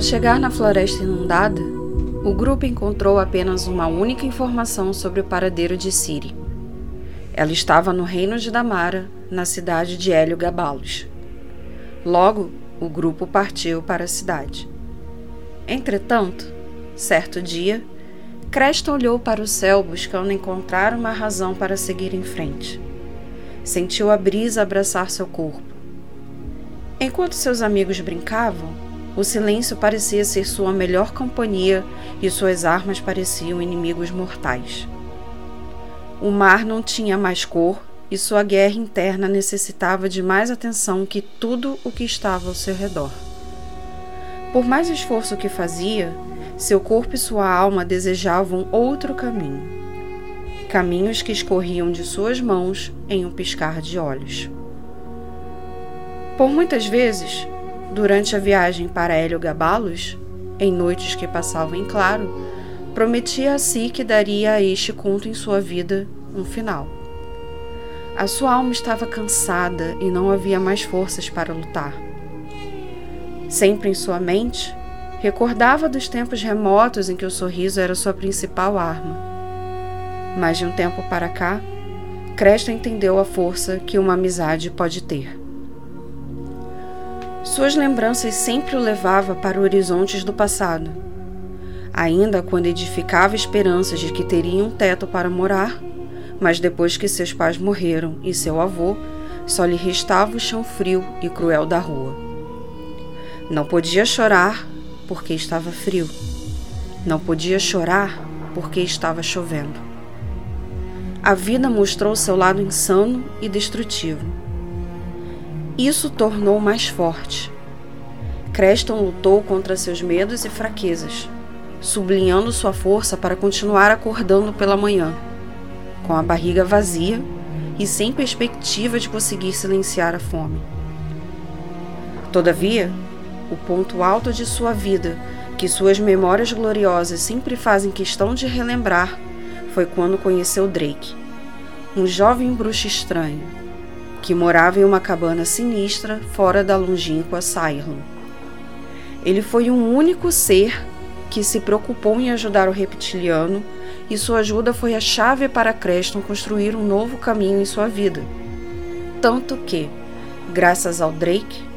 Ao chegar na floresta inundada, o grupo encontrou apenas uma única informação sobre o paradeiro de Siri. Ela estava no reino de Damara, na cidade de Hélio Gabalos. Logo, o grupo partiu para a cidade. Entretanto, certo dia, Cresta olhou para o céu buscando encontrar uma razão para seguir em frente. Sentiu a brisa abraçar seu corpo. Enquanto seus amigos brincavam, o silêncio parecia ser sua melhor companhia e suas armas pareciam inimigos mortais. O mar não tinha mais cor e sua guerra interna necessitava de mais atenção que tudo o que estava ao seu redor. Por mais esforço que fazia, seu corpo e sua alma desejavam outro caminho. Caminhos que escorriam de suas mãos em um piscar de olhos. Por muitas vezes, durante a viagem para Hélio Gabalos, em noites que passavam em claro, prometia a si que daria a este conto em sua vida um final. A sua alma estava cansada e não havia mais forças para lutar. Sempre em sua mente, Recordava dos tempos remotos em que o sorriso era sua principal arma. Mas de um tempo para cá, Cresta entendeu a força que uma amizade pode ter. Suas lembranças sempre o levava para horizontes do passado. Ainda quando edificava esperanças de que teria um teto para morar, mas depois que seus pais morreram e seu avô, só lhe restava o chão frio e cruel da rua. Não podia chorar porque estava frio. Não podia chorar porque estava chovendo. A vida mostrou seu lado insano e destrutivo. Isso tornou mais forte. Creston lutou contra seus medos e fraquezas, sublinhando sua força para continuar acordando pela manhã, com a barriga vazia e sem perspectiva de conseguir silenciar a fome. Todavia, o ponto alto de sua vida, que suas memórias gloriosas sempre fazem questão de relembrar, foi quando conheceu Drake, um jovem bruxo estranho, que morava em uma cabana sinistra fora da longínqua Cylon. Ele foi um único ser que se preocupou em ajudar o reptiliano e sua ajuda foi a chave para Creston construir um novo caminho em sua vida. Tanto que, graças ao Drake,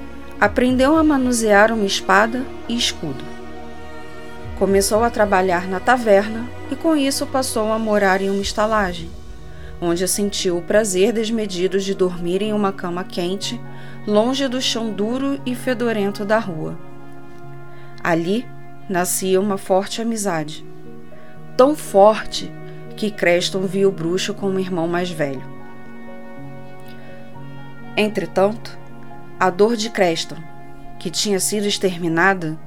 Aprendeu a manusear uma espada e escudo. Começou a trabalhar na taverna e com isso passou a morar em uma estalagem, onde sentiu o prazer desmedido de dormir em uma cama quente, longe do chão duro e fedorento da rua. Ali nascia uma forte amizade, tão forte que Creston viu o bruxo como irmão mais velho. Entretanto, a dor de Creston, que tinha sido exterminada,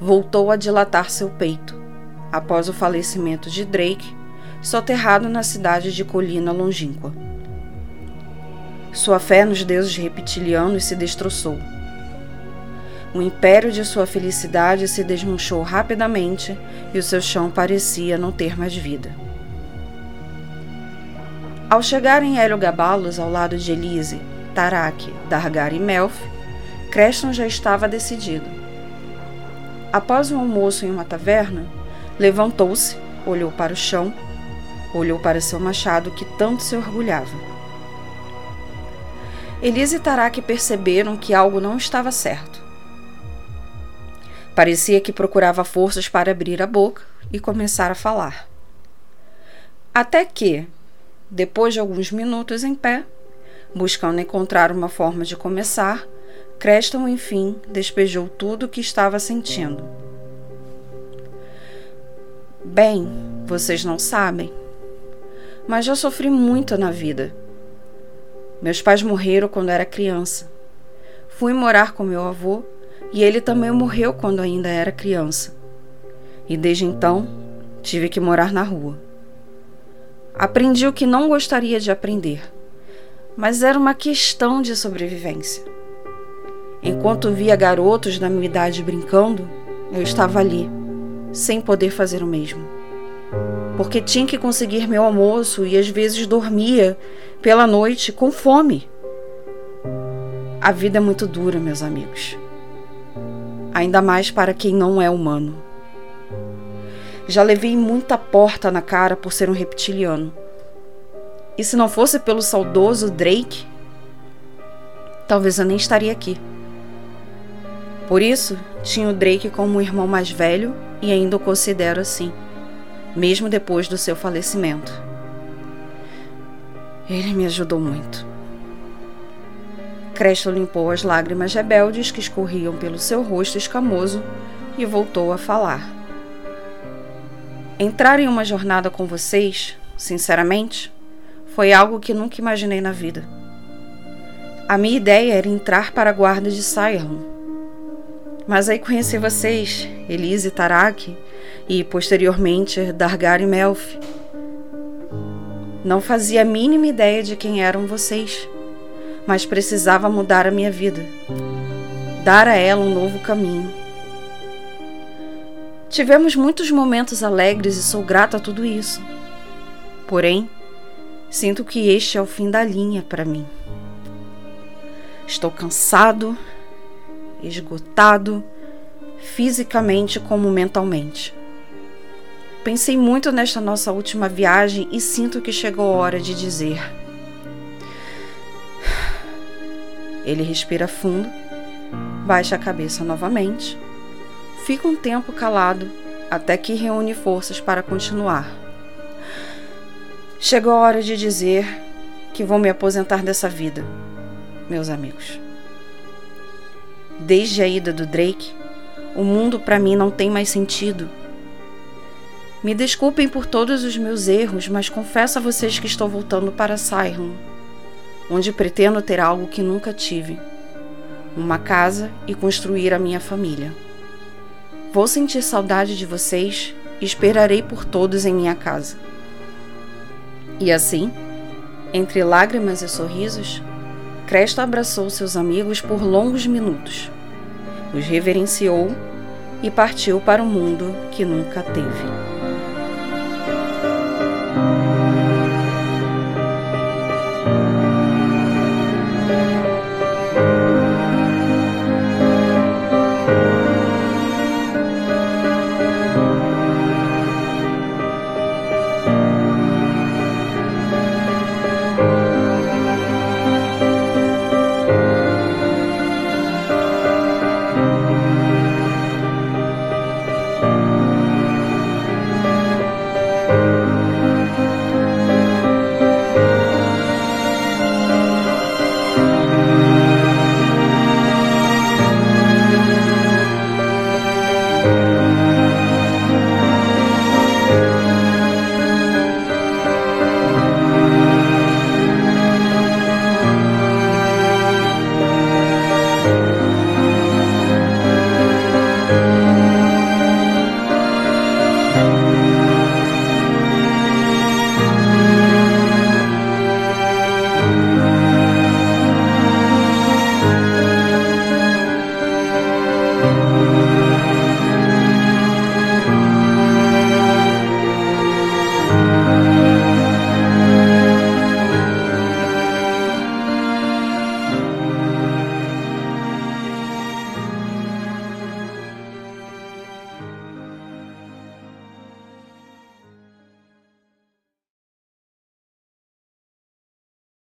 voltou a dilatar seu peito após o falecimento de Drake, soterrado na cidade de Colina Longínqua. Sua fé nos deuses reptilianos se destroçou. O império de sua felicidade se desmanchou rapidamente e o seu chão parecia não ter mais vida. Ao chegar em Heliogabalos ao lado de Elise, Tarak, Dargar e Melf, Creston já estava decidido. Após um almoço em uma taverna, levantou-se, olhou para o chão, olhou para seu machado que tanto se orgulhava. Elise e Tarak perceberam que algo não estava certo. Parecia que procurava forças para abrir a boca e começar a falar. Até que, depois de alguns minutos em pé, Buscando encontrar uma forma de começar, Creston, enfim, despejou tudo o que estava sentindo. Bem, vocês não sabem, mas já sofri muito na vida. Meus pais morreram quando era criança. Fui morar com meu avô e ele também morreu quando ainda era criança. E desde então tive que morar na rua. Aprendi o que não gostaria de aprender mas era uma questão de sobrevivência. Enquanto via garotos da minha idade brincando, eu estava ali, sem poder fazer o mesmo. Porque tinha que conseguir meu almoço e às vezes dormia pela noite com fome. A vida é muito dura, meus amigos. Ainda mais para quem não é humano. Já levei muita porta na cara por ser um reptiliano. E se não fosse pelo saudoso Drake, talvez eu nem estaria aqui. Por isso, tinha o Drake como o irmão mais velho e ainda o considero assim, mesmo depois do seu falecimento. Ele me ajudou muito. Cresto limpou as lágrimas rebeldes que escorriam pelo seu rosto escamoso e voltou a falar. Entrar em uma jornada com vocês, sinceramente, foi algo que nunca imaginei na vida. A minha ideia era entrar para a guarda de Cylon. Mas aí conheci vocês, Elise Tarak e posteriormente Dargar e Melf. Não fazia a mínima ideia de quem eram vocês mas precisava mudar a minha vida, dar a ela um novo caminho. Tivemos muitos momentos alegres e sou grata a tudo isso. Porém, sinto que este é o fim da linha para mim. Estou cansado, esgotado, fisicamente como mentalmente. Pensei muito nesta nossa última viagem e sinto que chegou a hora de dizer Ele respira fundo, baixa a cabeça novamente, fica um tempo calado até que reúne forças para continuar. Chegou a hora de dizer que vou me aposentar dessa vida, meus amigos. Desde a ida do Drake, o mundo para mim não tem mais sentido. Me desculpem por todos os meus erros, mas confesso a vocês que estou voltando para Cylon onde pretendo ter algo que nunca tive: uma casa e construir a minha família. Vou sentir saudade de vocês e esperarei por todos em minha casa. E assim, entre lágrimas e sorrisos, Cresta abraçou seus amigos por longos minutos, os reverenciou e partiu para o mundo que nunca teve.